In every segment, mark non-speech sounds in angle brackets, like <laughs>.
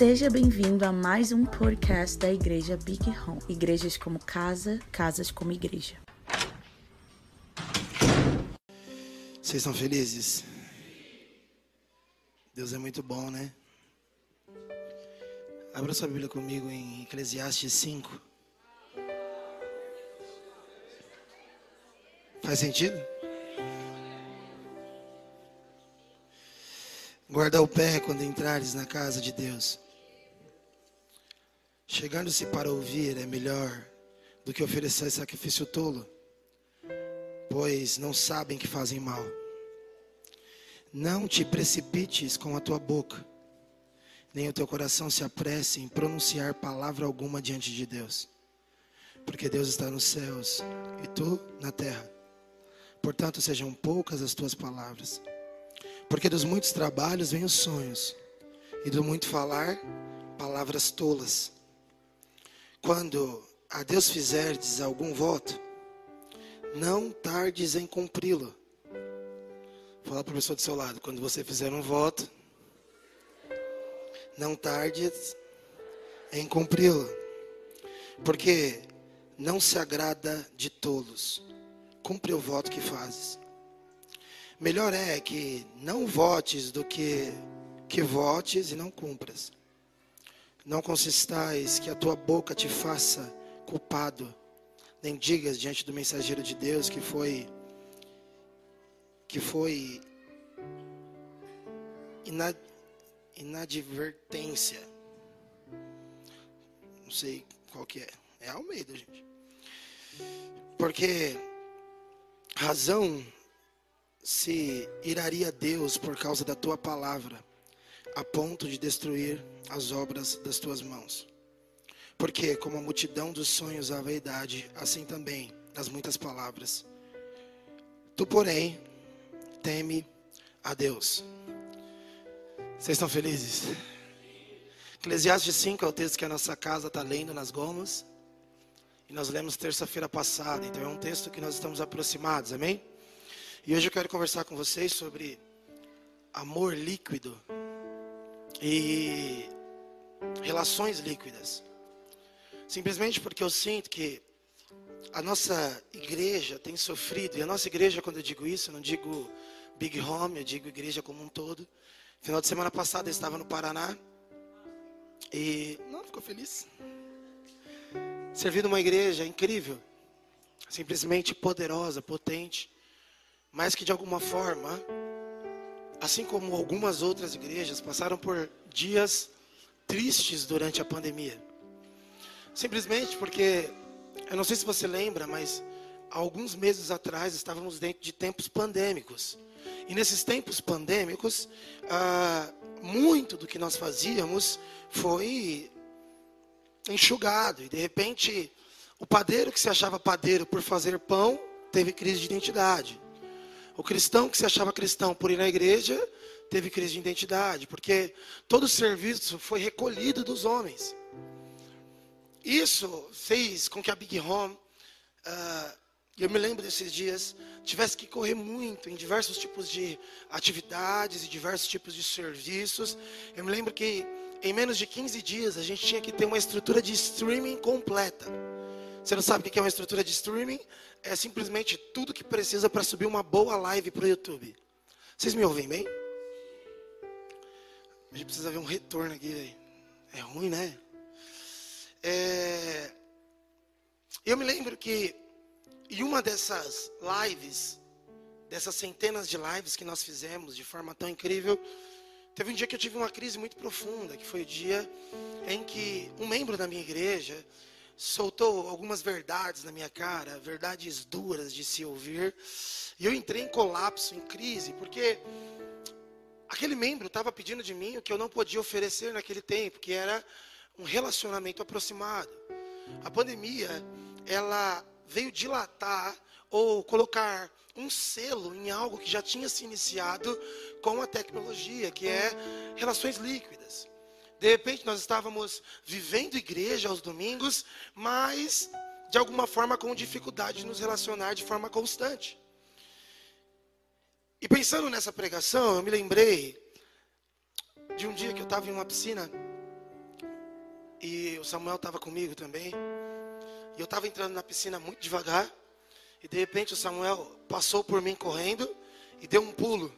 Seja bem-vindo a mais um podcast da Igreja Big Home. Igrejas como casa, casas como igreja. Vocês estão felizes? Deus é muito bom, né? Abra sua Bíblia comigo em Eclesiastes 5. Faz sentido? Guarda o pé quando entrares na casa de Deus. Chegando-se para ouvir é melhor do que oferecer sacrifício tolo, pois não sabem que fazem mal. Não te precipites com a tua boca, nem o teu coração se apresse em pronunciar palavra alguma diante de Deus, porque Deus está nos céus e tu na terra. Portanto, sejam poucas as tuas palavras. Porque dos muitos trabalhos vêm os sonhos, e do muito falar, palavras tolas. Quando a Deus fizerdes algum voto, não tardes em cumpri-lo. Fala para a pessoa do seu lado, quando você fizer um voto, não tardes em cumpri-lo. Porque não se agrada de tolos. Cumpre o voto que fazes. Melhor é que não votes do que que votes e não cumpras. Não consistais que a tua boca te faça culpado, nem digas diante do mensageiro de Deus que foi que foi inad, inadvertência. Não sei qual que é. É Almeida, gente. Porque razão se iraria Deus por causa da tua palavra, a ponto de destruir as obras das tuas mãos. Porque, como a multidão dos sonhos a vaidade, assim também as muitas palavras. Tu, porém, teme a Deus. Vocês estão felizes? Eclesiastes 5 é o texto que a nossa casa está lendo nas gomas. E nós lemos terça-feira passada, então é um texto que nós estamos aproximados, amém? E hoje eu quero conversar com vocês sobre amor líquido e relações líquidas. Simplesmente porque eu sinto que a nossa igreja tem sofrido, e a nossa igreja, quando eu digo isso, eu não digo Big Home, eu digo igreja como um todo. Final de semana passada eu estava no Paraná e. Não, ficou feliz? Servindo uma igreja incrível, simplesmente poderosa, potente mas que de alguma forma, assim como algumas outras igrejas, passaram por dias tristes durante a pandemia. Simplesmente porque, eu não sei se você lembra, mas alguns meses atrás estávamos dentro de tempos pandêmicos. E nesses tempos pandêmicos, ah, muito do que nós fazíamos foi enxugado. E de repente, o padeiro que se achava padeiro por fazer pão teve crise de identidade. O cristão que se achava cristão por ir na igreja teve crise de identidade, porque todo o serviço foi recolhido dos homens. Isso fez com que a Big Home, uh, eu me lembro desses dias, tivesse que correr muito em diversos tipos de atividades e diversos tipos de serviços. Eu me lembro que em menos de 15 dias a gente tinha que ter uma estrutura de streaming completa. Você não sabe o que é uma estrutura de streaming? É simplesmente tudo que precisa para subir uma boa live para o YouTube. Vocês me ouvem bem? A gente precisa ver um retorno aqui. É ruim, né? É... Eu me lembro que em uma dessas lives, dessas centenas de lives que nós fizemos de forma tão incrível, teve um dia que eu tive uma crise muito profunda, que foi o dia em que um membro da minha igreja soltou algumas verdades na minha cara, verdades duras de se ouvir. E eu entrei em colapso, em crise, porque aquele membro estava pedindo de mim o que eu não podia oferecer naquele tempo, que era um relacionamento aproximado. A pandemia, ela veio dilatar ou colocar um selo em algo que já tinha se iniciado com a tecnologia, que é relações líquidas. De repente nós estávamos vivendo igreja aos domingos, mas de alguma forma com dificuldade de nos relacionar de forma constante. E pensando nessa pregação, eu me lembrei de um dia que eu estava em uma piscina E o Samuel estava comigo também. E eu estava entrando na piscina muito devagar. E de repente o Samuel passou por mim correndo e deu um pulo.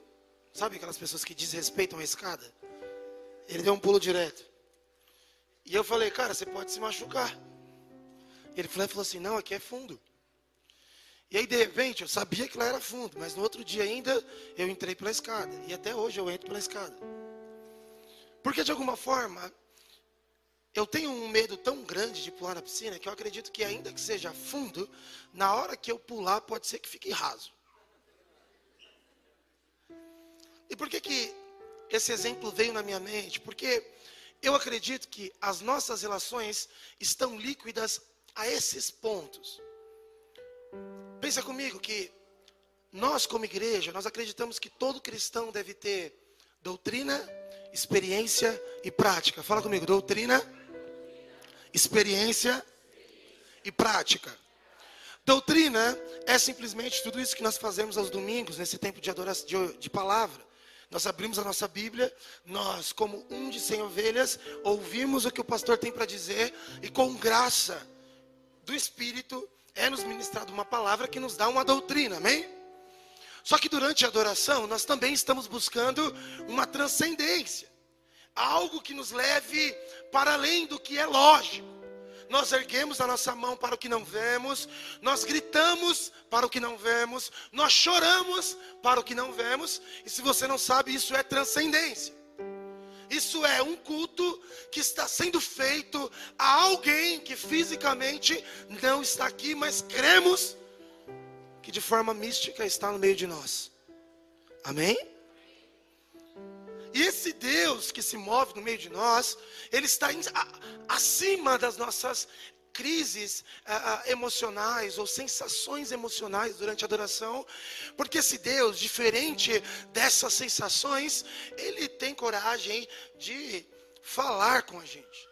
Sabe aquelas pessoas que desrespeitam a escada? Ele deu um pulo direto. E eu falei, cara, você pode se machucar. Ele falou, falou assim, não, aqui é fundo. E aí, de repente, eu sabia que lá era fundo, mas no outro dia ainda eu entrei pela escada. E até hoje eu entro pela escada. Porque de alguma forma, eu tenho um medo tão grande de pular na piscina que eu acredito que, ainda que seja fundo, na hora que eu pular, pode ser que fique raso. E por que, que esse exemplo veio na minha mente? Porque eu acredito que as nossas relações estão líquidas a esses pontos. Pensa comigo que nós, como igreja, nós acreditamos que todo cristão deve ter doutrina, experiência e prática. Fala comigo, doutrina, experiência e prática. Doutrina é simplesmente tudo isso que nós fazemos aos domingos, nesse tempo de adoração de, de palavra. Nós abrimos a nossa Bíblia, nós, como um de cem ovelhas, ouvimos o que o pastor tem para dizer e com graça do Espírito é nos ministrado uma palavra que nos dá uma doutrina, amém? Só que durante a adoração, nós também estamos buscando uma transcendência, algo que nos leve para além do que é lógico. Nós erguemos a nossa mão para o que não vemos, nós gritamos para o que não vemos, nós choramos para o que não vemos, e se você não sabe, isso é transcendência. Isso é um culto que está sendo feito a alguém que fisicamente não está aqui, mas cremos que de forma mística está no meio de nós. Amém? E esse Deus que se move no meio de nós, ele está acima das nossas crises emocionais ou sensações emocionais durante a adoração, porque esse Deus, diferente dessas sensações, ele tem coragem de falar com a gente.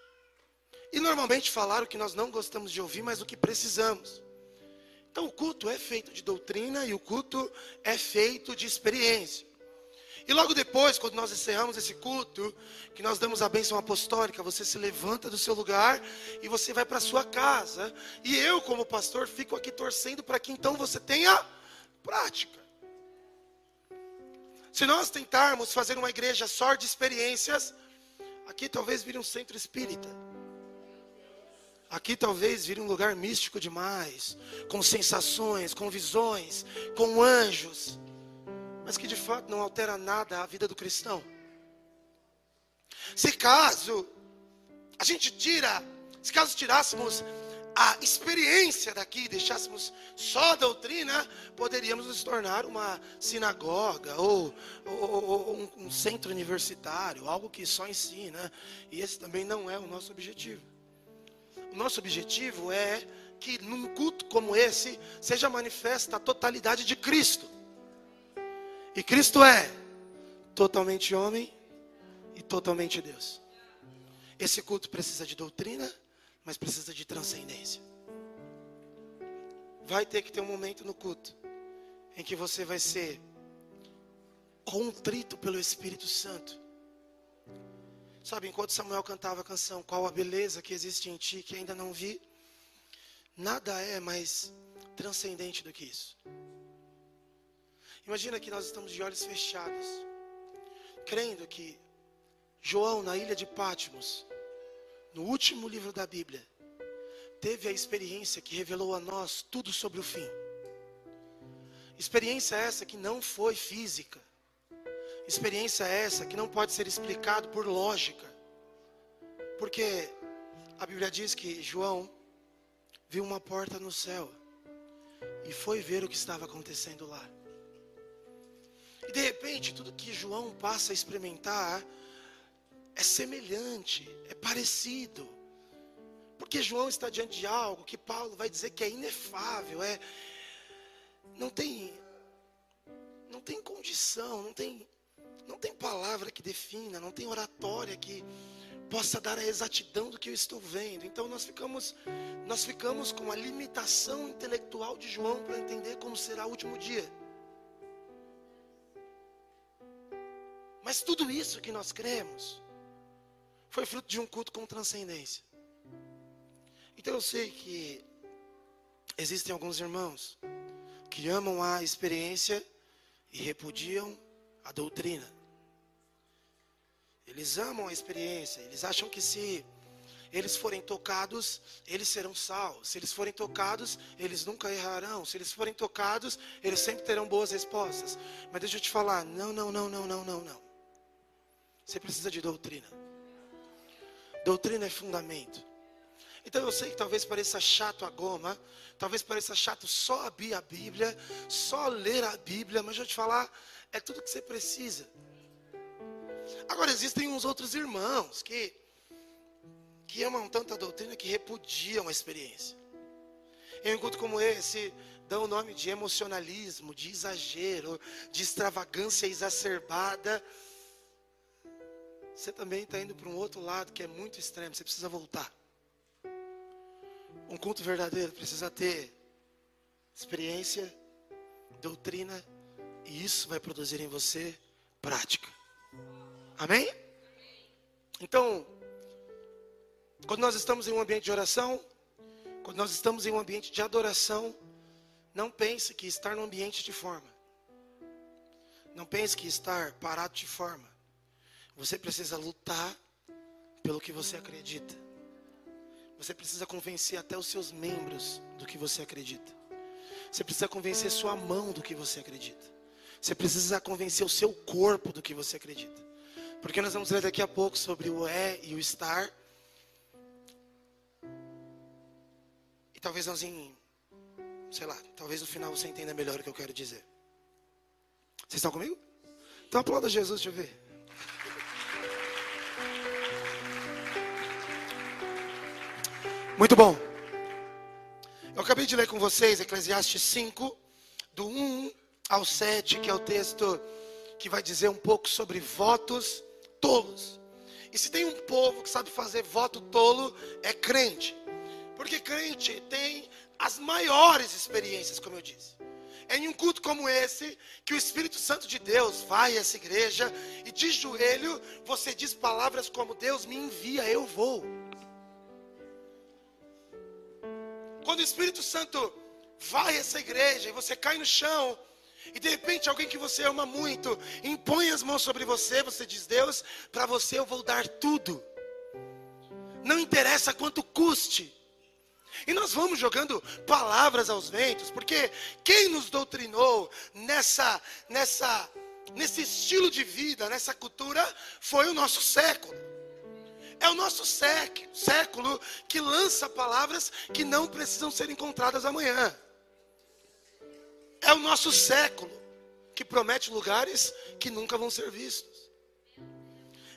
E normalmente falar o que nós não gostamos de ouvir, mas o que precisamos. Então o culto é feito de doutrina e o culto é feito de experiência. E logo depois, quando nós encerramos esse culto, que nós damos a bênção apostólica, você se levanta do seu lugar e você vai para sua casa. E eu, como pastor, fico aqui torcendo para que então você tenha prática. Se nós tentarmos fazer uma igreja só de experiências, aqui talvez vire um centro espírita. Aqui talvez vire um lugar místico demais, com sensações, com visões, com anjos mas que de fato não altera nada a vida do cristão. Se caso a gente tira, se caso tirássemos a experiência daqui, deixássemos só a doutrina, poderíamos nos tornar uma sinagoga ou, ou, ou um, um centro universitário, algo que só ensina. E esse também não é o nosso objetivo. O nosso objetivo é que num culto como esse seja manifesta a totalidade de Cristo. E Cristo é totalmente homem e totalmente Deus. Esse culto precisa de doutrina, mas precisa de transcendência. Vai ter que ter um momento no culto em que você vai ser contrito pelo Espírito Santo. Sabe, enquanto Samuel cantava a canção Qual a beleza que existe em ti que ainda não vi, nada é mais transcendente do que isso. Imagina que nós estamos de olhos fechados, crendo que João, na ilha de Patmos, no último livro da Bíblia, teve a experiência que revelou a nós tudo sobre o fim. Experiência essa que não foi física. Experiência essa que não pode ser explicado por lógica. Porque a Bíblia diz que João viu uma porta no céu e foi ver o que estava acontecendo lá. E de repente, tudo que João passa a experimentar é semelhante, é parecido. Porque João está diante de algo que Paulo vai dizer que é inefável, é não tem não tem condição, não tem não tem palavra que defina, não tem oratória que possa dar a exatidão do que eu estou vendo. Então nós ficamos nós ficamos com a limitação intelectual de João para entender como será o último dia. Mas tudo isso que nós cremos foi fruto de um culto com transcendência. Então eu sei que existem alguns irmãos que amam a experiência e repudiam a doutrina. Eles amam a experiência, eles acham que se eles forem tocados, eles serão salvos. Se eles forem tocados, eles nunca errarão. Se eles forem tocados, eles sempre terão boas respostas. Mas deixa eu te falar, não, não, não, não, não, não, não. Você precisa de doutrina. Doutrina é fundamento. Então eu sei que talvez pareça chato a goma, talvez pareça chato só abrir a Bíblia, só ler a Bíblia, mas eu te falar, é tudo que você precisa. Agora existem uns outros irmãos que que amam tanta doutrina que repudiam a experiência. Em um encontro como esse, dão o nome de emocionalismo, de exagero, de extravagância exacerbada. Você também está indo para um outro lado que é muito extremo, você precisa voltar. Um culto verdadeiro precisa ter experiência, doutrina, e isso vai produzir em você prática. Amém? Então, quando nós estamos em um ambiente de oração, quando nós estamos em um ambiente de adoração, não pense que estar no ambiente de forma. Não pense que estar parado de forma. Você precisa lutar pelo que você acredita. Você precisa convencer até os seus membros do que você acredita. Você precisa convencer sua mão do que você acredita. Você precisa convencer o seu corpo do que você acredita. Porque nós vamos ler daqui a pouco sobre o é e o estar. E talvez nós em, sei lá, talvez no final você entenda melhor o que eu quero dizer. Vocês estão comigo? Então aplauda Jesus, deixa eu ver. Muito bom. Eu acabei de ler com vocês Eclesiastes 5, do 1 ao 7, que é o texto que vai dizer um pouco sobre votos tolos. E se tem um povo que sabe fazer voto tolo, é crente. Porque crente tem as maiores experiências, como eu disse. É em um culto como esse que o Espírito Santo de Deus vai a essa igreja e de joelho você diz palavras como Deus me envia, eu vou. Quando o Espírito Santo vai essa igreja e você cai no chão, e de repente alguém que você ama muito impõe as mãos sobre você, você diz: Deus, para você eu vou dar tudo. Não interessa quanto custe. E nós vamos jogando palavras aos ventos, porque quem nos doutrinou nessa, nessa, nesse estilo de vida, nessa cultura, foi o nosso século. É o nosso século, que lança palavras que não precisam ser encontradas amanhã. É o nosso século que promete lugares que nunca vão ser vistos.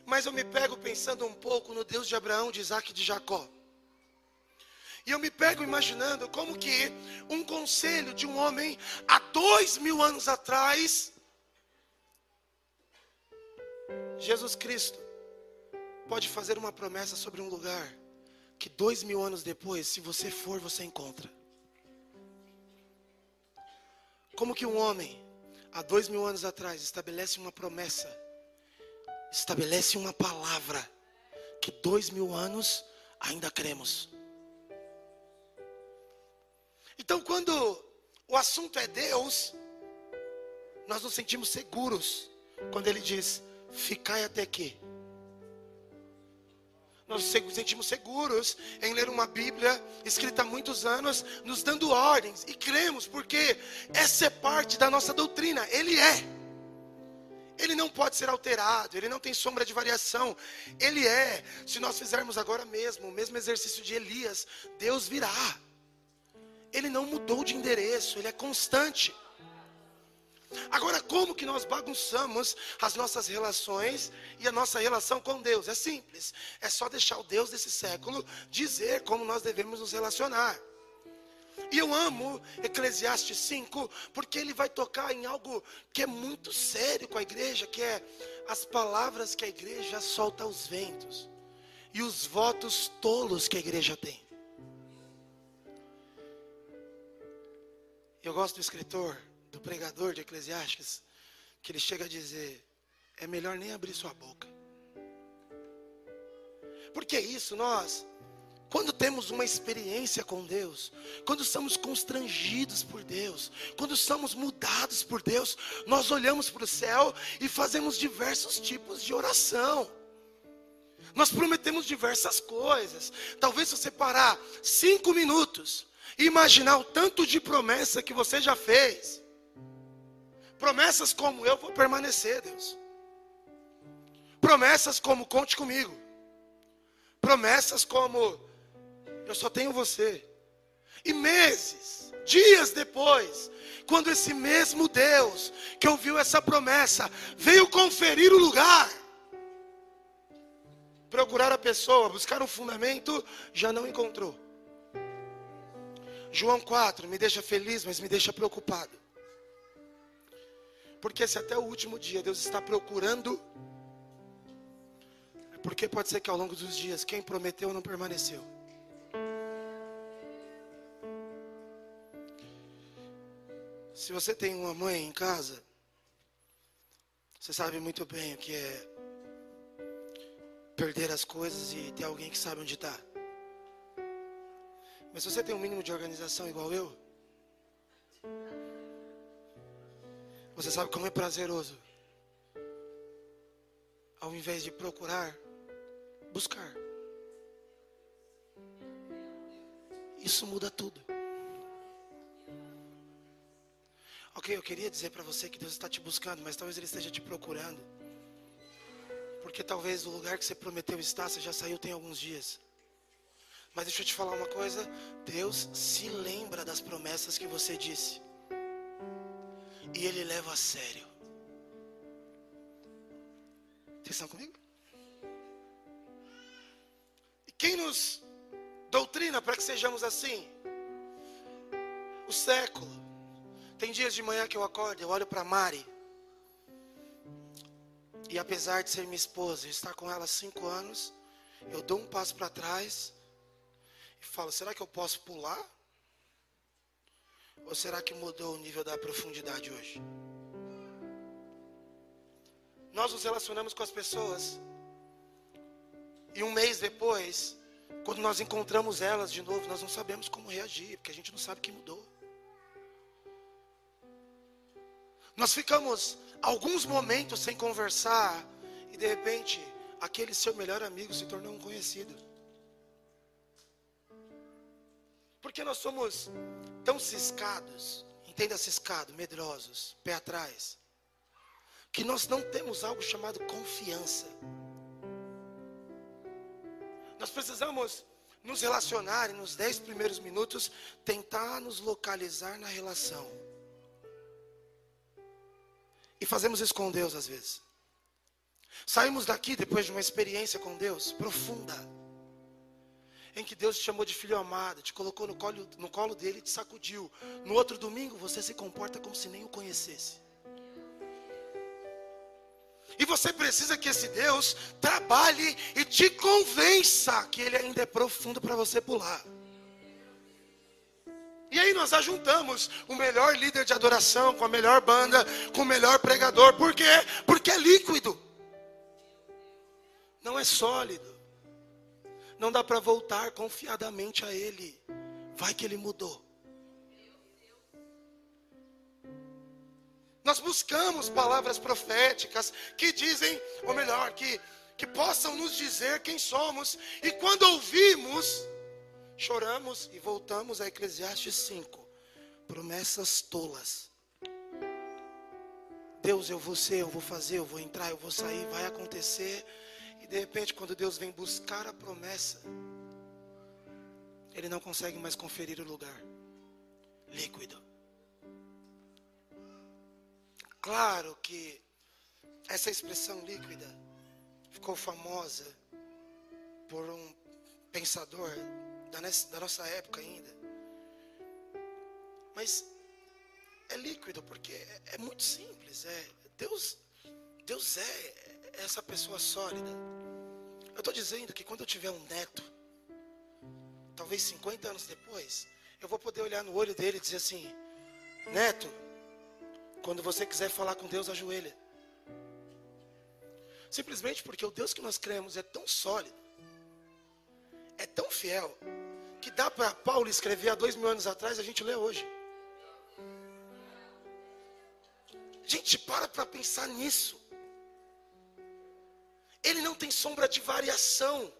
Mas eu me pego pensando um pouco no Deus de Abraão, de Isaac e de Jacó. E eu me pego imaginando como que um conselho de um homem há dois mil anos atrás, Jesus Cristo, pode fazer uma promessa sobre um lugar que dois mil anos depois, se você for, você encontra. Como que um homem, há dois mil anos atrás, estabelece uma promessa, estabelece uma palavra, que dois mil anos ainda cremos. Então, quando o assunto é Deus, nós nos sentimos seguros quando Ele diz: Ficai até aqui. Nós nos sentimos seguros em ler uma Bíblia escrita há muitos anos, nos dando ordens, e cremos, porque essa é parte da nossa doutrina. Ele é. Ele não pode ser alterado, ele não tem sombra de variação. Ele é. Se nós fizermos agora mesmo o mesmo exercício de Elias, Deus virá. Ele não mudou de endereço, ele é constante. Agora, como que nós bagunçamos as nossas relações e a nossa relação com Deus? É simples, é só deixar o Deus desse século dizer como nós devemos nos relacionar. E eu amo Eclesiastes 5, porque ele vai tocar em algo que é muito sério com a igreja, que é as palavras que a igreja solta aos ventos e os votos tolos que a igreja tem. Eu gosto do escritor, do pregador de Eclesiastes, que ele chega a dizer: é melhor nem abrir sua boca. Porque isso nós quando temos uma experiência com Deus, quando somos constrangidos por Deus, quando somos mudados por Deus, nós olhamos para o céu e fazemos diversos tipos de oração. Nós prometemos diversas coisas. Talvez você parar cinco minutos e imaginar o tanto de promessa que você já fez. Promessas como eu vou permanecer, Deus. Promessas como conte comigo. Promessas como eu só tenho você. E meses, dias depois, quando esse mesmo Deus que ouviu essa promessa veio conferir o lugar, procurar a pessoa, buscar um fundamento, já não encontrou. João 4 me deixa feliz, mas me deixa preocupado. Porque se até o último dia Deus está procurando, é porque pode ser que ao longo dos dias quem prometeu não permaneceu. Se você tem uma mãe em casa, você sabe muito bem o que é perder as coisas e ter alguém que sabe onde está. Mas se você tem um mínimo de organização igual eu, você sabe como é prazeroso. Ao invés de procurar, buscar. Isso muda tudo. Ok, eu queria dizer para você que Deus está te buscando, mas talvez Ele esteja te procurando. Porque talvez o lugar que você prometeu estar, você já saiu tem alguns dias. Mas deixa eu te falar uma coisa: Deus se lembra das promessas que você disse, e Ele leva a sério. Vocês estão comigo? E quem nos doutrina para que sejamos assim? O século. Tem dias de manhã que eu acordo, eu olho para Mari. E apesar de ser minha esposa, eu estar com ela há cinco anos, eu dou um passo para trás e fala: será que eu posso pular? Ou será que mudou o nível da profundidade hoje? Nós nos relacionamos com as pessoas. E um mês depois, quando nós encontramos elas de novo, nós não sabemos como reagir, porque a gente não sabe que mudou. Nós ficamos alguns momentos sem conversar e de repente aquele seu melhor amigo se tornou um conhecido. Porque nós somos tão ciscados, entenda ciscado, medrosos, pé atrás, que nós não temos algo chamado confiança. Nós precisamos nos relacionar e nos dez primeiros minutos tentar nos localizar na relação. E fazemos isso com Deus às vezes. Saímos daqui depois de uma experiência com Deus profunda em que Deus te chamou de filho amado, te colocou no colo, no colo dele e te sacudiu. No outro domingo você se comporta como se nem o conhecesse. E você precisa que esse Deus trabalhe e te convença que ele ainda é profundo para você pular. E aí nós ajuntamos o melhor líder de adoração com a melhor banda, com o melhor pregador. Por quê? Porque é líquido. Não é sólido. Não dá para voltar confiadamente a Ele. Vai que Ele mudou. Nós buscamos palavras proféticas que dizem, ou melhor, que, que possam nos dizer quem somos. E quando ouvimos, choramos e voltamos a Eclesiastes 5. Promessas tolas. Deus, eu vou ser, eu vou fazer, eu vou entrar, eu vou sair, vai acontecer. E de repente, quando Deus vem buscar a promessa, Ele não consegue mais conferir o lugar líquido. Claro que essa expressão líquida ficou famosa por um pensador da nossa época ainda. Mas é líquido porque é, é muito simples. É Deus, Deus é essa pessoa sólida. Eu estou dizendo que quando eu tiver um neto, talvez 50 anos depois, eu vou poder olhar no olho dele e dizer assim: Neto, quando você quiser falar com Deus, ajoelha. Simplesmente porque o Deus que nós cremos é tão sólido, é tão fiel que dá para Paulo escrever há dois mil anos atrás, a gente lê hoje. Gente, para para pensar nisso. Ele não tem sombra de variação.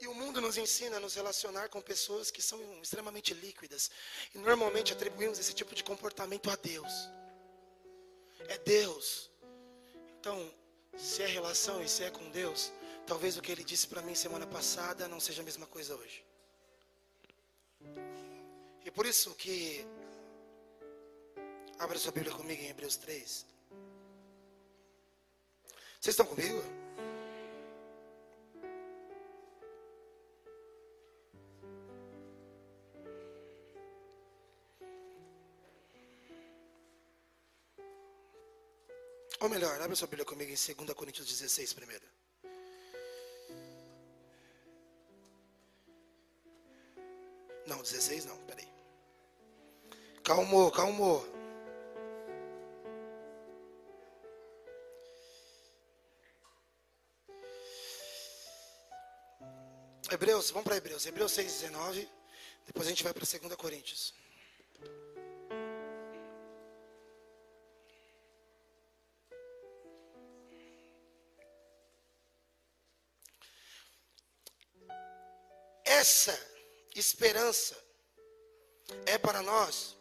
E o mundo nos ensina a nos relacionar com pessoas que são extremamente líquidas. E normalmente atribuímos esse tipo de comportamento a Deus. É Deus. Então, se é relação e se é com Deus, talvez o que ele disse para mim semana passada não seja a mesma coisa hoje. E por isso que abra sua Bíblia comigo em Hebreus 3. Vocês estão comigo? Ou melhor, abre sua Bíblia comigo em 2 Coríntios 16 primeiro. Não, 16 não, peraí. Calmou, calmou. Hebreus, vamos para Hebreus. Hebreus 6, 19. Depois a gente vai para 2 Coríntios. Essa esperança é para nós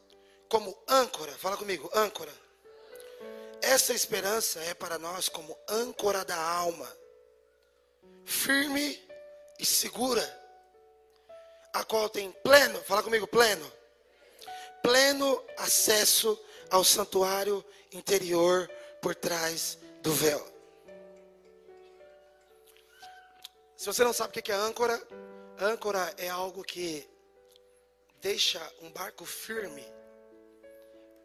como âncora. Fala comigo, âncora. Essa esperança é para nós como âncora da alma, firme e segura, a qual tem pleno, fala comigo, pleno, pleno acesso ao santuário interior por trás do véu. Se você não sabe o que é âncora, âncora é algo que deixa um barco firme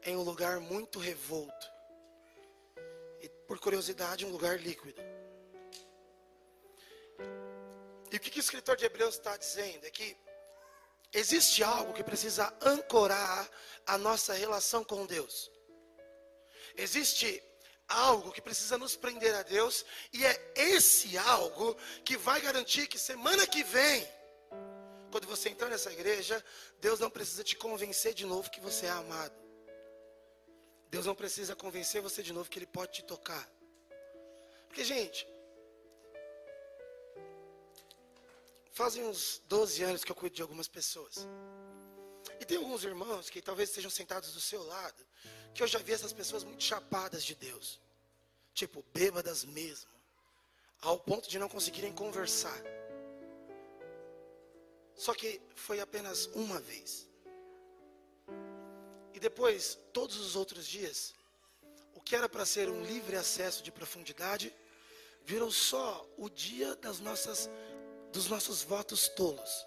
em um lugar muito revolto. E por curiosidade, um lugar líquido. O que, que o escritor de Hebreus está dizendo? É que existe algo que precisa ancorar a nossa relação com Deus. Existe algo que precisa nos prender a Deus, e é esse algo que vai garantir que semana que vem, quando você entrar nessa igreja, Deus não precisa te convencer de novo que você é amado. Deus não precisa convencer você de novo que Ele pode te tocar. Porque, gente, Fazem uns 12 anos que eu cuido de algumas pessoas. E tem alguns irmãos que talvez estejam sentados do seu lado, que eu já vi essas pessoas muito chapadas de Deus. Tipo, bêbadas mesmo. Ao ponto de não conseguirem conversar. Só que foi apenas uma vez. E depois, todos os outros dias, o que era para ser um livre acesso de profundidade, virou só o dia das nossas dos nossos votos tolos,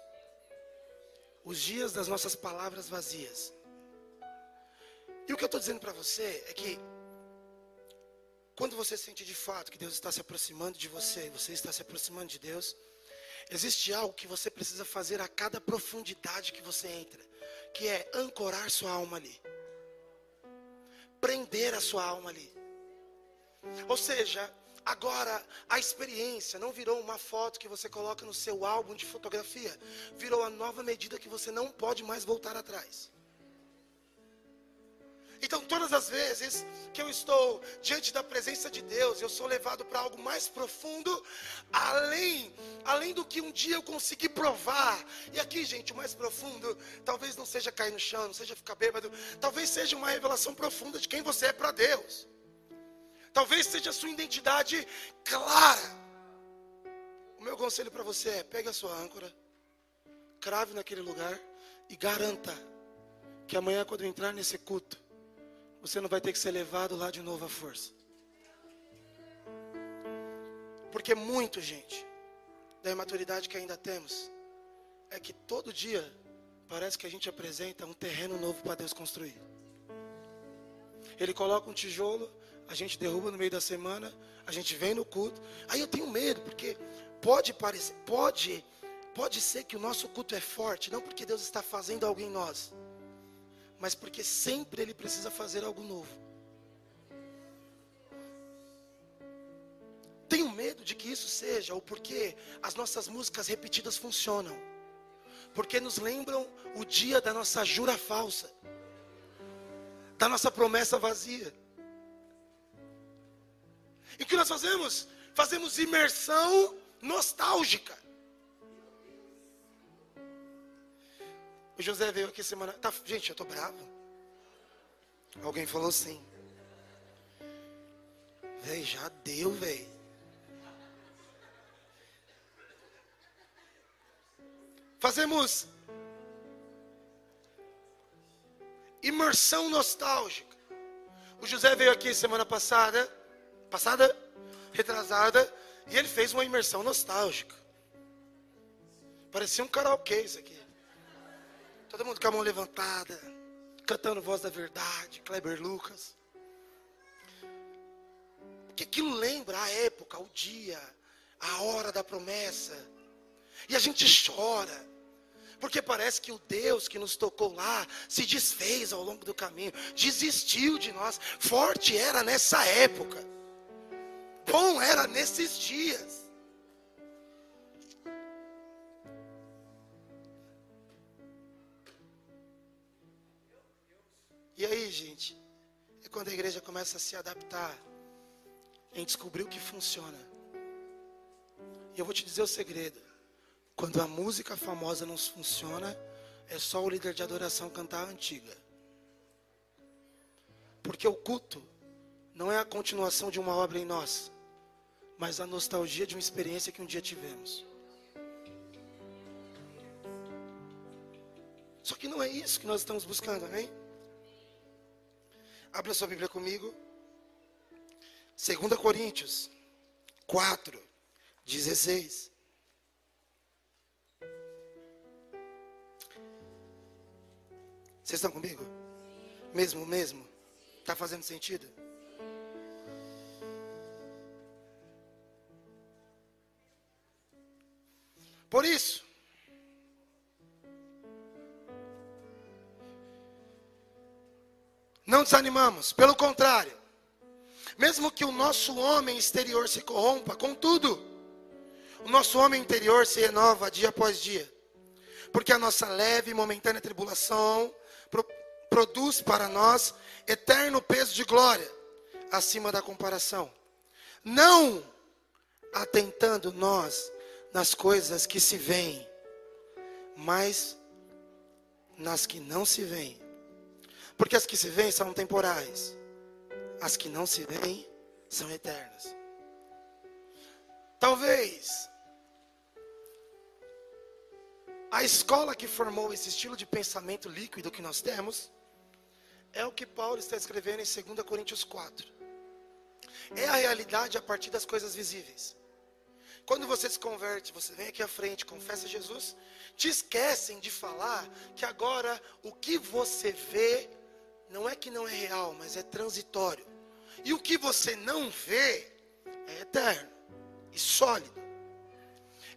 os dias das nossas palavras vazias. E o que eu estou dizendo para você é que, quando você sente de fato que Deus está se aproximando de você, você está se aproximando de Deus, existe algo que você precisa fazer a cada profundidade que você entra, que é ancorar sua alma ali, prender a sua alma ali. Ou seja, Agora, a experiência não virou uma foto que você coloca no seu álbum de fotografia, virou a nova medida que você não pode mais voltar atrás. Então, todas as vezes que eu estou diante da presença de Deus, eu sou levado para algo mais profundo, além, além do que um dia eu consegui provar. E aqui, gente, o mais profundo, talvez não seja cair no chão, não seja ficar bêbado, talvez seja uma revelação profunda de quem você é para Deus. Talvez seja a sua identidade clara. O meu conselho para você é: pegue a sua âncora, crave naquele lugar e garanta que amanhã, quando entrar nesse culto, você não vai ter que ser levado lá de novo à força. Porque muito, gente, da imaturidade que ainda temos, é que todo dia parece que a gente apresenta um terreno novo para Deus construir. Ele coloca um tijolo, a gente derruba no meio da semana, a gente vem no culto. Aí eu tenho medo, porque pode parecer, pode, pode ser que o nosso culto é forte, não porque Deus está fazendo algo em nós, mas porque sempre Ele precisa fazer algo novo. Tenho medo de que isso seja o porquê as nossas músicas repetidas funcionam. Porque nos lembram o dia da nossa jura falsa, da nossa promessa vazia. E o que nós fazemos? Fazemos imersão nostálgica. O José veio aqui semana. Tá, gente, eu tô bravo. Alguém falou sim. Véi, já deu, véi. Fazemos imersão nostálgica. O José veio aqui semana passada, passada, retrasada, e ele fez uma imersão nostálgica. Parecia um karaokê isso aqui. Todo mundo com a mão levantada, cantando voz da verdade, Kleber Lucas. Porque aquilo lembra a época, o dia, a hora da promessa. E a gente chora. Porque parece que o Deus que nos tocou lá se desfez ao longo do caminho, desistiu de nós. Forte era nessa época, bom era nesses dias. E aí, gente, é quando a igreja começa a se adaptar em descobrir o que funciona. E eu vou te dizer o segredo. Quando a música famosa não funciona, é só o líder de adoração cantar a antiga. Porque o culto não é a continuação de uma obra em nós, mas a nostalgia de uma experiência que um dia tivemos. Só que não é isso que nós estamos buscando, amém? Abra sua Bíblia comigo. 2 Coríntios 4, 16. Vocês estão comigo? Mesmo, mesmo? Está fazendo sentido? Por isso, Não desanimamos, pelo contrário. Mesmo que o nosso homem exterior se corrompa, contudo, o nosso homem interior se renova dia após dia. Porque a nossa leve e momentânea tribulação pro, produz para nós eterno peso de glória, acima da comparação. Não atentando nós nas coisas que se veem, mas nas que não se veem. Porque as que se veem são temporais, as que não se veem são eternas. Talvez a escola que formou esse estilo de pensamento líquido que nós temos é o que Paulo está escrevendo em 2 Coríntios 4. É a realidade a partir das coisas visíveis. Quando você se converte, você vem aqui à frente, confessa Jesus, te esquecem de falar que agora o que você vê não é que não é real, mas é transitório. E o que você não vê é eterno e sólido.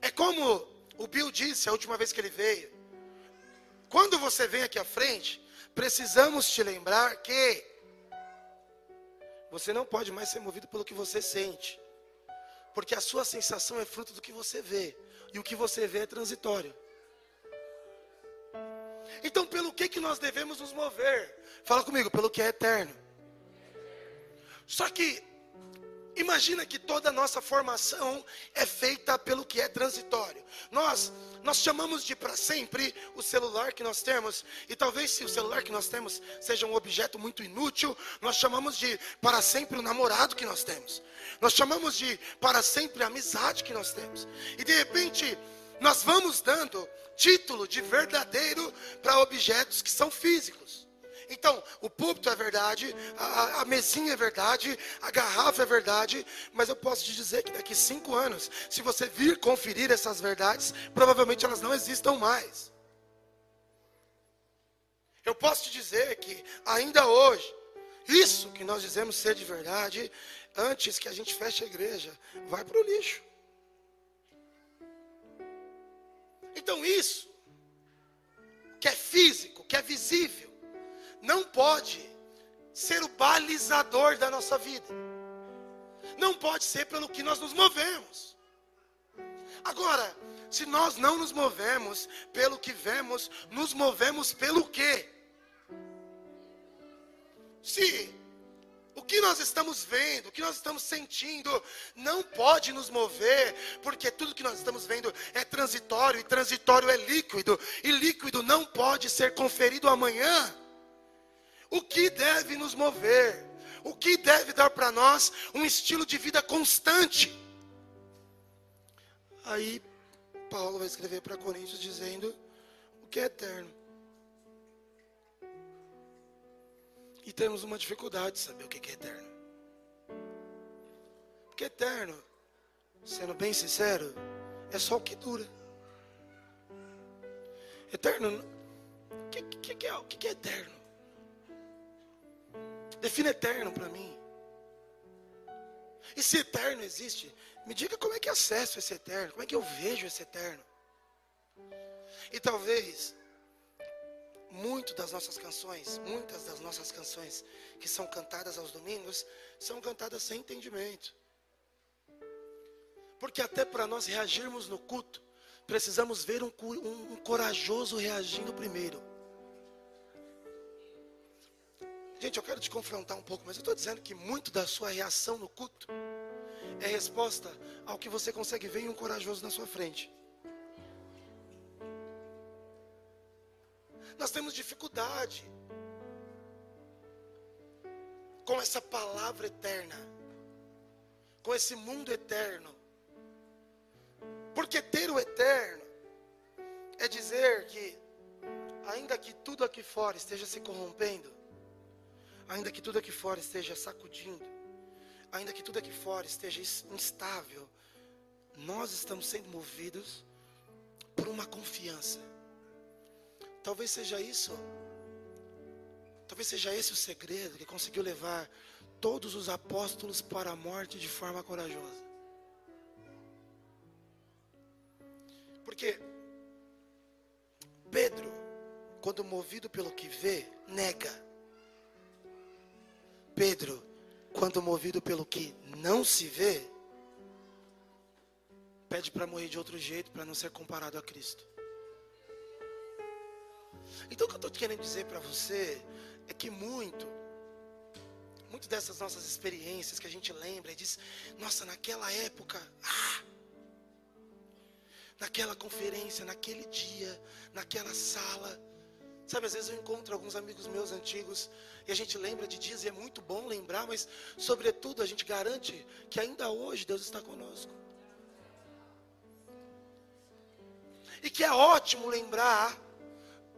É como o Bill disse a última vez que ele veio. Quando você vem aqui à frente, precisamos te lembrar que você não pode mais ser movido pelo que você sente. Porque a sua sensação é fruto do que você vê. E o que você vê é transitório. Então, pelo que, que nós devemos nos mover? Fala comigo, pelo que é eterno. Só que, imagina que toda a nossa formação é feita pelo que é transitório. Nós, nós chamamos de para sempre o celular que nós temos, e talvez se o celular que nós temos seja um objeto muito inútil, nós chamamos de para sempre o namorado que nós temos. Nós chamamos de para sempre a amizade que nós temos. E de repente, nós vamos dando título de verdadeiro para objetos que são físicos. Então, o púlpito é verdade, a, a, mesinha é verdade, a garrafa é verdade, mas eu posso te dizer que daqui cinco anos, se você vir conferir essas verdades, provavelmente elas não existam mais. Eu posso te dizer que ainda hoje, isso que nós dizemos ser de verdade, antes que a gente feche a igreja, vai para o lixo. Então isso, que é físico, que é visível, não pode ser o balizador da nossa vida. não pode ser pelo que nós nos movemos. Agora, se nós não nos movemos pelo que vemos, nos movemos pelo quê? Se o que nós estamos vendo, o que nós estamos sentindo, não pode nos mover, porque tudo que nós estamos vendo é transitório, e transitório é líquido, e líquido não pode ser conferido amanhã. O que deve nos mover? O que deve dar para nós um estilo de vida constante? Aí Paulo vai escrever para Coríntios dizendo o que é eterno. E temos uma dificuldade de saber o que é eterno. Porque eterno, sendo bem sincero, é só o que dura. Eterno, o que, que, que, é, que é eterno? Defina eterno para mim. E se eterno existe, me diga como é que acesso esse eterno, como é que eu vejo esse eterno. E talvez muito das nossas canções, muitas das nossas canções que são cantadas aos domingos, são cantadas sem entendimento. Porque até para nós reagirmos no culto, precisamos ver um, um, um corajoso reagindo primeiro. Gente, eu quero te confrontar um pouco, mas eu estou dizendo que muito da sua reação no culto é resposta ao que você consegue ver em um corajoso na sua frente. Nós temos dificuldade com essa palavra eterna, com esse mundo eterno. Porque ter o eterno é dizer que, ainda que tudo aqui fora esteja se corrompendo, ainda que tudo aqui fora esteja sacudindo, ainda que tudo aqui fora esteja instável, nós estamos sendo movidos por uma confiança. Talvez seja isso, talvez seja esse o segredo que conseguiu levar todos os apóstolos para a morte de forma corajosa. Porque Pedro, quando movido pelo que vê, nega. Pedro, quando movido pelo que não se vê, pede para morrer de outro jeito, para não ser comparado a Cristo. Então o que eu estou querendo dizer para você é que muito, muito dessas nossas experiências que a gente lembra e diz, nossa, naquela época, ah, naquela conferência, naquele dia, naquela sala, Sabe, às vezes eu encontro alguns amigos meus antigos e a gente lembra de dias e é muito bom lembrar, mas sobretudo a gente garante que ainda hoje Deus está conosco. E que é ótimo lembrar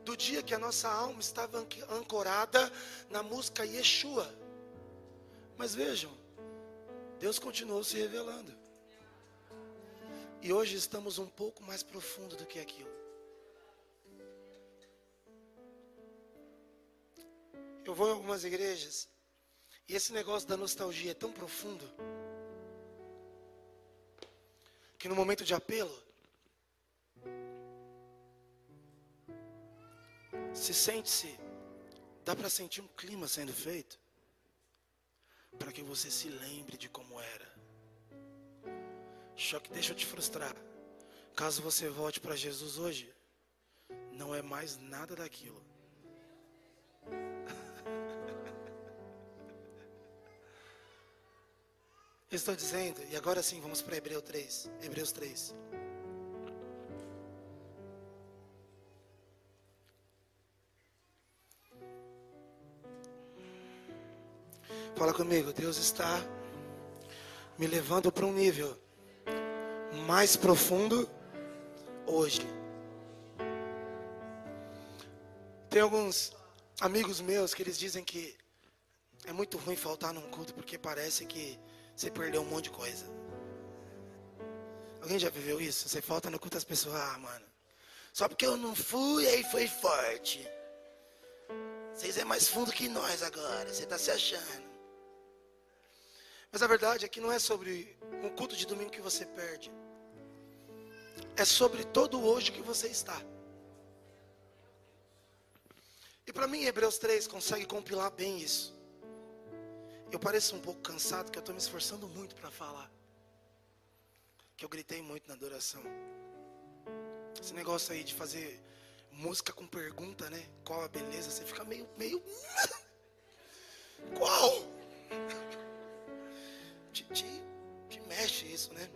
do dia que a nossa alma estava ancorada na música Yeshua. Mas vejam, Deus continuou se revelando. E hoje estamos um pouco mais profundo do que aquilo. Eu vou em algumas igrejas e esse negócio da nostalgia é tão profundo que no momento de apelo se sente-se, dá para sentir um clima sendo feito para que você se lembre de como era. Só que deixa eu te frustrar. Caso você volte para Jesus hoje, não é mais nada daquilo. Estou dizendo, e agora sim vamos para Hebreu 3, Hebreus 3. Fala comigo, Deus está me levando para um nível mais profundo hoje. Tem alguns amigos meus que eles dizem que é muito ruim faltar num culto porque parece que você perdeu um monte de coisa. Alguém já viveu isso? Você falta no culto as pessoas, ah, mano. Só porque eu não fui, aí foi forte. Vocês é mais fundo que nós agora. Você está se achando. Mas a verdade é que não é sobre um culto de domingo que você perde. É sobre todo hoje que você está. E para mim, Hebreus 3 consegue compilar bem isso. Eu pareço um pouco cansado, que eu estou me esforçando muito para falar. Que eu gritei muito na adoração. Esse negócio aí de fazer música com pergunta, né? Qual a beleza? Você fica meio, meio. <laughs> Qual? Te, te, te mexe isso, né?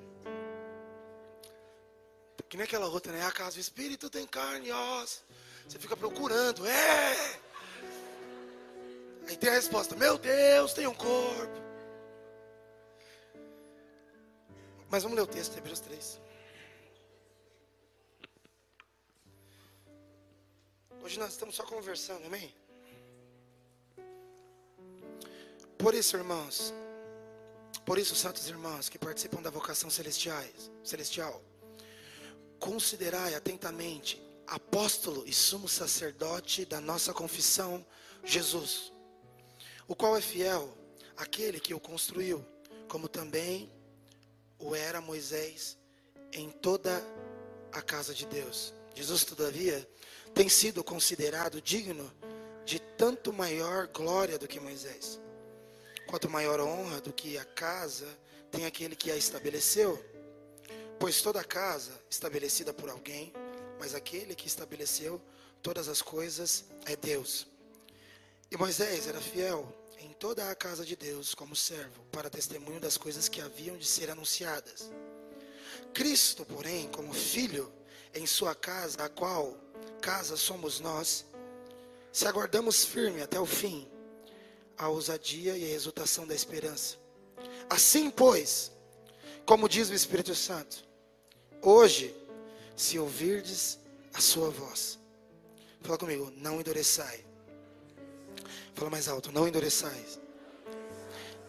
Que nem aquela outra, né? Acaso o espírito tem carne e. Você fica procurando, é! Aí tem a resposta: Meu Deus, tem um corpo. Mas vamos ler o texto, Hebreus 3. Hoje nós estamos só conversando, amém? Por isso, irmãos, por isso, santos irmãos que participam da vocação celestiais, celestial, considerai atentamente apóstolo e sumo sacerdote da nossa confissão, Jesus o qual é fiel aquele que o construiu, como também o era Moisés em toda a casa de Deus. Jesus, todavia, tem sido considerado digno de tanto maior glória do que Moisés, quanto maior honra do que a casa tem aquele que a estabeleceu. Pois toda casa estabelecida por alguém, mas aquele que estabeleceu todas as coisas é Deus. E Moisés era fiel em toda a casa de Deus como servo, para testemunho das coisas que haviam de ser anunciadas. Cristo, porém, como filho em sua casa, a qual casa somos nós, se aguardamos firme até o fim, a ousadia e a exultação da esperança. Assim, pois, como diz o Espírito Santo, hoje, se ouvirdes a sua voz, fala comigo, não endureçai Fala mais alto, não endureçais.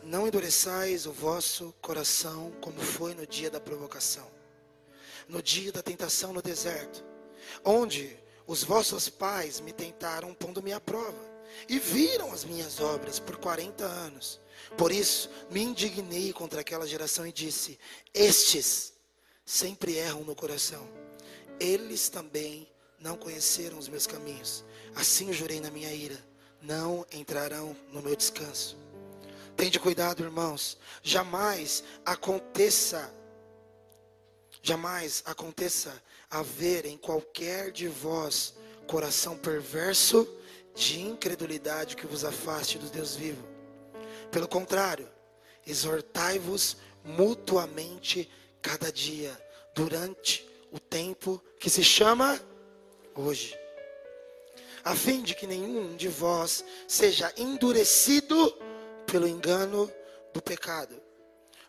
Não endureçais o vosso coração como foi no dia da provocação, no dia da tentação no deserto, onde os vossos pais me tentaram pondo-me à prova e viram as minhas obras por 40 anos. Por isso me indignei contra aquela geração e disse: Estes sempre erram no coração. Eles também não conheceram os meus caminhos. Assim jurei na minha ira não entrarão no meu descanso. Tende cuidado, irmãos. Jamais aconteça, jamais aconteça haver em qualquer de vós coração perverso de incredulidade que vos afaste do Deus vivo. Pelo contrário, exortai-vos mutuamente cada dia, durante o tempo que se chama hoje a fim de que nenhum de vós seja endurecido pelo engano do pecado.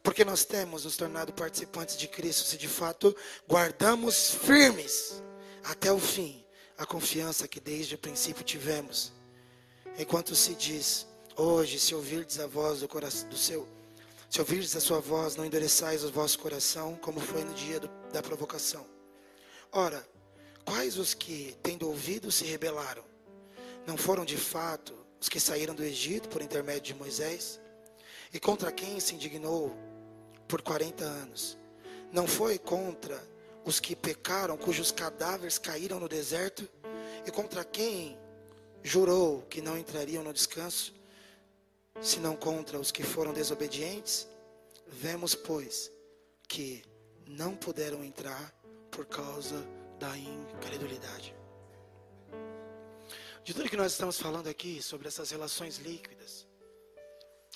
Porque nós temos nos tornado participantes de Cristo se de fato guardamos firmes até o fim a confiança que desde o princípio tivemos. Enquanto se diz, hoje, se ouvirdes a voz do, coração, do seu, se ouvirdes a sua voz, não endureçais o vosso coração, como foi no dia do, da provocação. Ora, Quais os que, tendo ouvido, se rebelaram? Não foram de fato os que saíram do Egito por intermédio de Moisés? E contra quem se indignou por 40 anos? Não foi contra os que pecaram, cujos cadáveres caíram no deserto? E contra quem jurou que não entrariam no descanso? Senão contra os que foram desobedientes? Vemos, pois, que não puderam entrar por causa da incredulidade. De tudo que nós estamos falando aqui, sobre essas relações líquidas,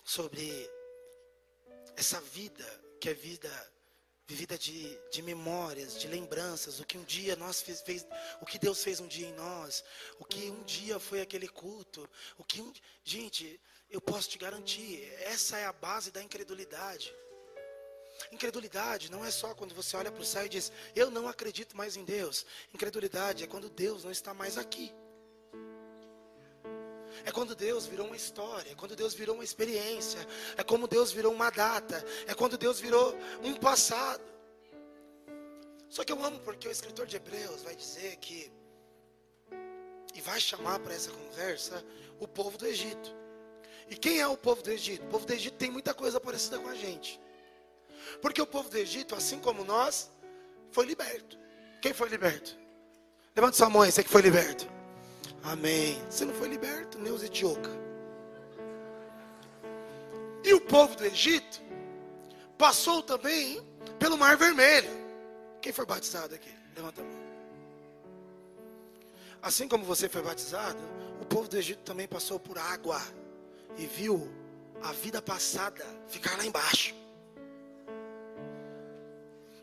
sobre essa vida que é vida vivida de, de memórias, de lembranças, o que um dia nós fez, fez, o que Deus fez um dia em nós, o que um dia foi aquele culto, o que um, gente, eu posso te garantir, essa é a base da incredulidade. Incredulidade não é só quando você olha para o céu e diz, eu não acredito mais em Deus. Incredulidade é quando Deus não está mais aqui. É quando Deus virou uma história, é quando Deus virou uma experiência, é como Deus virou uma data, é quando Deus virou um passado. Só que eu amo porque o escritor de Hebreus vai dizer que, e vai chamar para essa conversa, o povo do Egito. E quem é o povo do Egito? O povo do Egito tem muita coisa parecida com a gente. Porque o povo do Egito, assim como nós, foi liberto. Quem foi liberto? Levante sua mão, você que foi liberto. Amém. Você não foi liberto, Neus Etioca. E o povo do Egito passou também pelo Mar Vermelho. Quem foi batizado aqui? Levanta a mão. Assim como você foi batizado, o povo do Egito também passou por água e viu a vida passada ficar lá embaixo.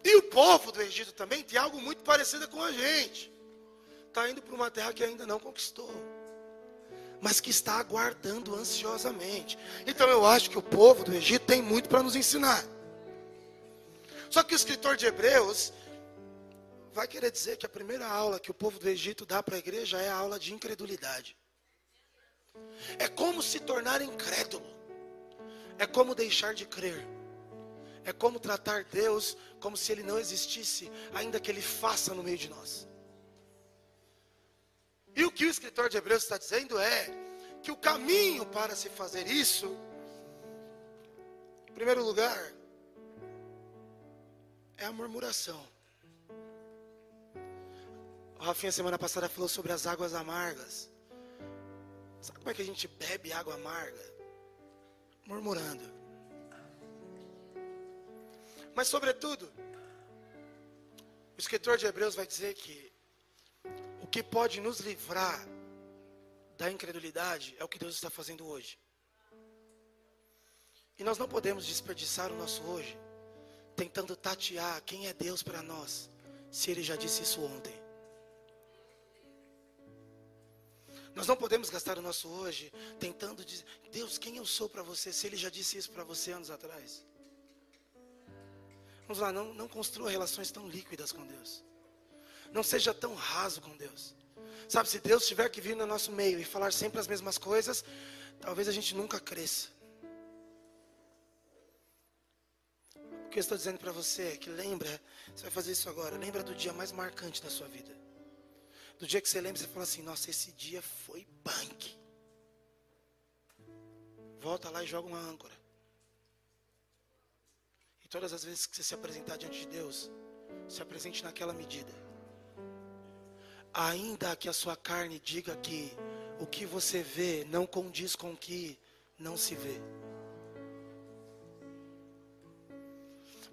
E o povo do Egito também tem algo muito parecido com a gente. Está indo para uma terra que ainda não conquistou, mas que está aguardando ansiosamente. Então eu acho que o povo do Egito tem muito para nos ensinar. Só que o escritor de Hebreus vai querer dizer que a primeira aula que o povo do Egito dá para a igreja é a aula de incredulidade. É como se tornar incrédulo. É como deixar de crer. É como tratar Deus como se Ele não existisse, ainda que Ele faça no meio de nós. E o que o escritor de Hebreus está dizendo é que o caminho para se fazer isso, em primeiro lugar, é a murmuração. O Rafinha semana passada falou sobre as águas amargas. Sabe como é que a gente bebe água amarga? Murmurando. Mas, sobretudo, o escritor de Hebreus vai dizer que o que pode nos livrar da incredulidade é o que Deus está fazendo hoje. E nós não podemos desperdiçar o nosso hoje tentando tatear quem é Deus para nós, se Ele já disse isso ontem. Nós não podemos gastar o nosso hoje tentando dizer, Deus, quem eu sou para você, se Ele já disse isso para você anos atrás. Vamos lá, não, não construa relações tão líquidas com Deus. Não seja tão raso com Deus. Sabe, se Deus tiver que vir no nosso meio e falar sempre as mesmas coisas, talvez a gente nunca cresça. O que eu estou dizendo para você é que lembra, você vai fazer isso agora, lembra do dia mais marcante da sua vida. Do dia que você lembra, você fala assim, nossa, esse dia foi punk. Volta lá e joga uma âncora. Todas as vezes que você se apresentar diante de Deus, se apresente naquela medida. Ainda que a sua carne diga que o que você vê não condiz com o que não se vê.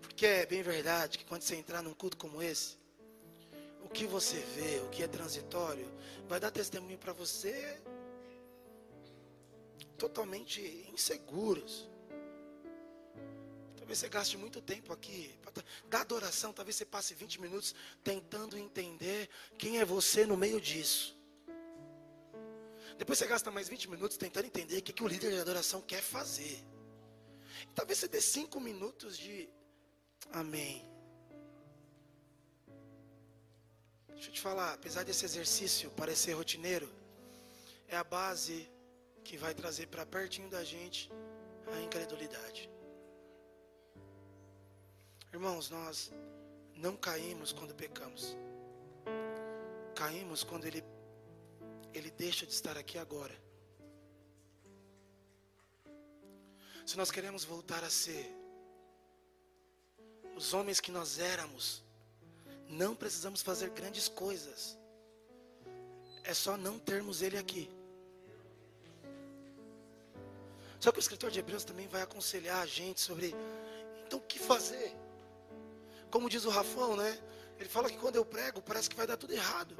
Porque é bem verdade que quando você entrar num culto como esse, o que você vê, o que é transitório, vai dar testemunho para você totalmente inseguros. Talvez você gaste muito tempo aqui. Da adoração, talvez você passe 20 minutos tentando entender quem é você no meio disso. Depois você gasta mais 20 minutos tentando entender o que, que o líder de adoração quer fazer. talvez você dê 5 minutos de amém. Deixa eu te falar, apesar desse exercício parecer rotineiro, é a base que vai trazer para pertinho da gente a incredulidade. Irmãos, nós não caímos quando pecamos. Caímos quando ele ele deixa de estar aqui agora. Se nós queremos voltar a ser os homens que nós éramos, não precisamos fazer grandes coisas. É só não termos ele aqui. Só que o escritor de Hebreus também vai aconselhar a gente sobre então o que fazer? Como diz o Rafão, né? Ele fala que quando eu prego, parece que vai dar tudo errado.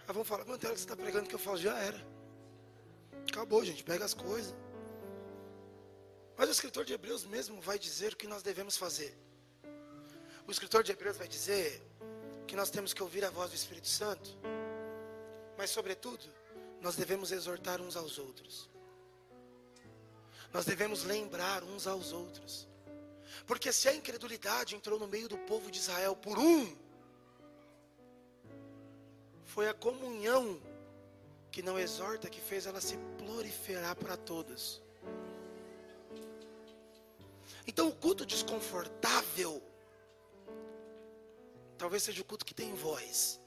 Aí vamos falar, quanto hora que você está pregando que eu falo, já era. Acabou, gente, pega as coisas. Mas o escritor de Hebreus mesmo vai dizer o que nós devemos fazer. O escritor de Hebreus vai dizer que nós temos que ouvir a voz do Espírito Santo, mas, sobretudo, nós devemos exortar uns aos outros. Nós devemos lembrar uns aos outros. Porque se a incredulidade entrou no meio do povo de Israel por um, foi a comunhão que não exorta que fez ela se proliferar para todos. Então o culto desconfortável talvez seja o culto que tem voz.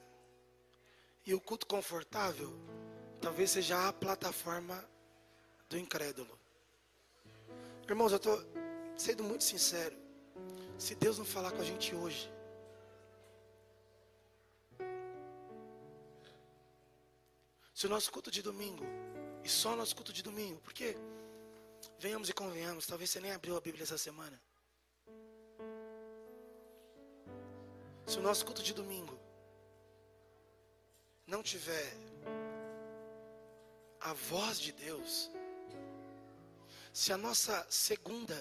E o culto confortável talvez seja a plataforma do incrédulo. Irmãos, eu estou sendo muito sincero, se Deus não falar com a gente hoje, se o nosso culto de domingo E só nosso culto de domingo. Porque, venhamos e convenhamos, talvez você nem abriu a Bíblia essa semana. Se o nosso culto de domingo não tiver a voz de Deus, se a nossa segunda,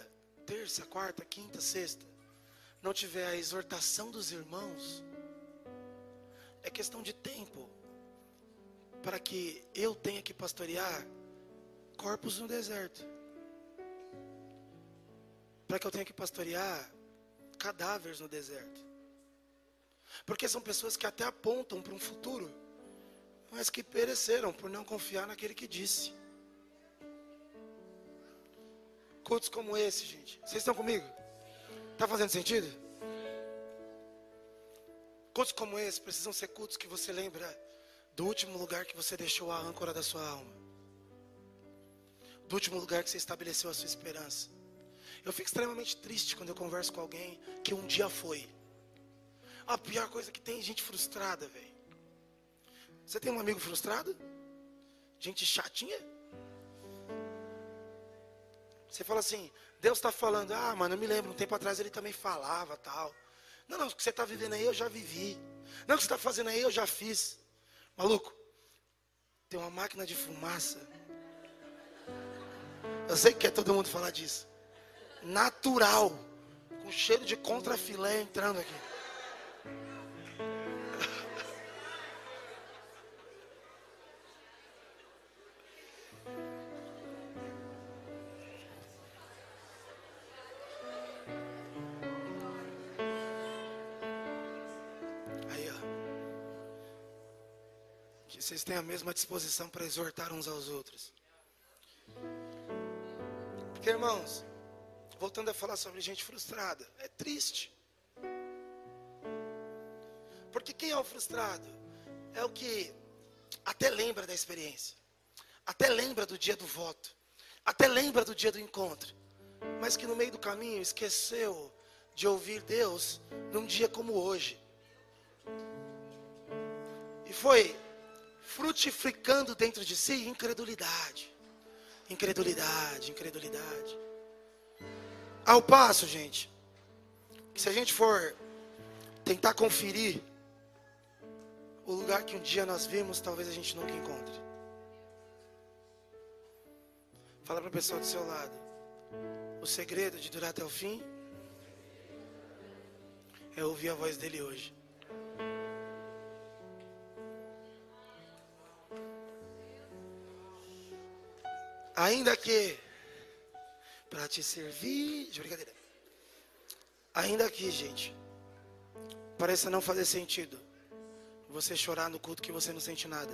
terça, quarta, quinta, sexta não tiver a exortação dos irmãos, é questão de tempo para que eu tenha que pastorear corpos no deserto. Para que eu tenha que pastorear cadáveres no deserto. Porque são pessoas que até apontam para um futuro, mas que pereceram por não confiar naquele que disse. Cultos como esse, gente. Vocês estão comigo? Está fazendo sentido? Cultos como esse precisam ser cultos que você lembra do último lugar que você deixou a âncora da sua alma. Do último lugar que você estabeleceu a sua esperança. Eu fico extremamente triste quando eu converso com alguém que um dia foi. A pior coisa que tem é gente frustrada, velho. Você tem um amigo frustrado? Gente chatinha? Você fala assim, Deus está falando, ah, mano, eu me lembro, um tempo atrás ele também falava tal. Não, não, o que você está vivendo aí eu já vivi. Não, o que você está fazendo aí eu já fiz. Maluco, tem uma máquina de fumaça. Eu sei que quer todo mundo falar disso. Natural. Com cheiro de contrafilé entrando aqui. Têm a mesma disposição para exortar uns aos outros. Porque, irmãos, voltando a falar sobre gente frustrada, é triste. Porque quem é o frustrado? É o que até lembra da experiência, até lembra do dia do voto, até lembra do dia do encontro, mas que no meio do caminho esqueceu de ouvir Deus num dia como hoje. E foi frutificando dentro de si incredulidade. Incredulidade, incredulidade. Ao passo, gente, que se a gente for tentar conferir o lugar que um dia nós vimos, talvez a gente nunca encontre. Fala para a pessoa do seu lado. O segredo de durar até o fim é ouvir a voz dele hoje. Ainda que para te servir, de brincadeira. Ainda que, gente, pareça não fazer sentido você chorar no culto que você não sente nada.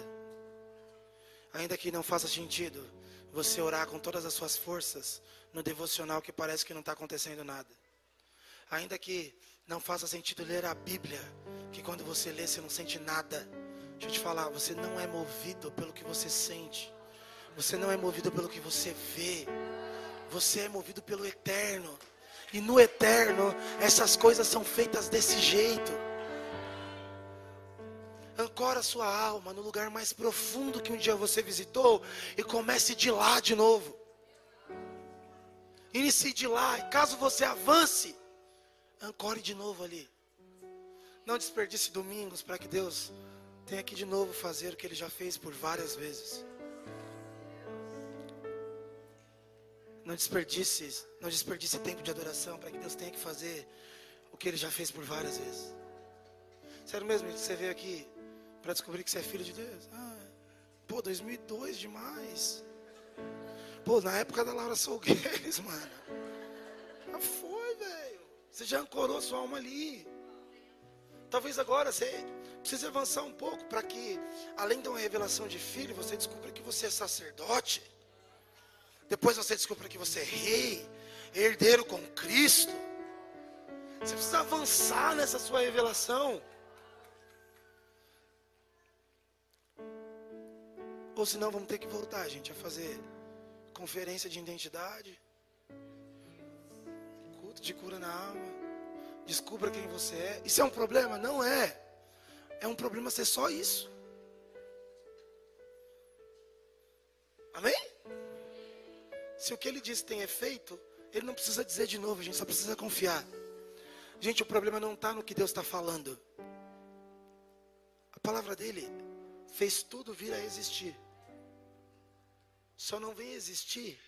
Ainda que não faça sentido você orar com todas as suas forças no devocional que parece que não está acontecendo nada. Ainda que não faça sentido ler a Bíblia, que quando você lê você não sente nada. Deixa eu te falar, você não é movido pelo que você sente. Você não é movido pelo que você vê. Você é movido pelo eterno. E no eterno, essas coisas são feitas desse jeito. Ancora sua alma no lugar mais profundo que um dia você visitou e comece de lá de novo. Inicie de lá, e caso você avance, ancore de novo ali. Não desperdice domingos para que Deus tenha que de novo fazer o que Ele já fez por várias vezes. Não desperdice, não desperdice tempo de adoração para que Deus tenha que fazer o que Ele já fez por várias vezes. Sério mesmo, você veio aqui para descobrir que você é filho de Deus? Ah, pô, 2002 demais. Pô, na época da Laura Solgueiros, <laughs> mano. Já foi, velho. Você já ancorou sua alma ali. Talvez agora você precise avançar um pouco para que, além de uma revelação de filho, você descubra que você é sacerdote. Depois você descobre que você é rei, herdeiro com Cristo. Você precisa avançar nessa sua revelação. Ou senão vamos ter que voltar, gente, a fazer conferência de identidade, culto de cura na alma. Descubra quem você é. Isso é um problema? Não é. É um problema ser só isso. Amém? Se o que ele diz tem efeito, ele não precisa dizer de novo, a gente só precisa confiar. Gente, o problema não está no que Deus está falando. A palavra dele fez tudo vir a existir. Só não vem existir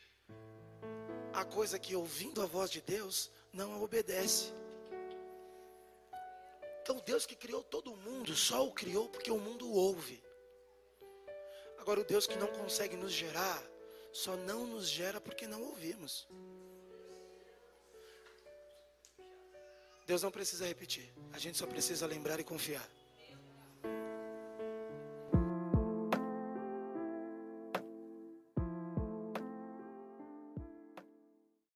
a coisa que, ouvindo a voz de Deus, não a obedece. Então, Deus que criou todo mundo, só o criou porque o mundo ouve. Agora, o Deus que não consegue nos gerar, só não nos gera porque não ouvimos. Deus não precisa repetir, a gente só precisa lembrar e confiar.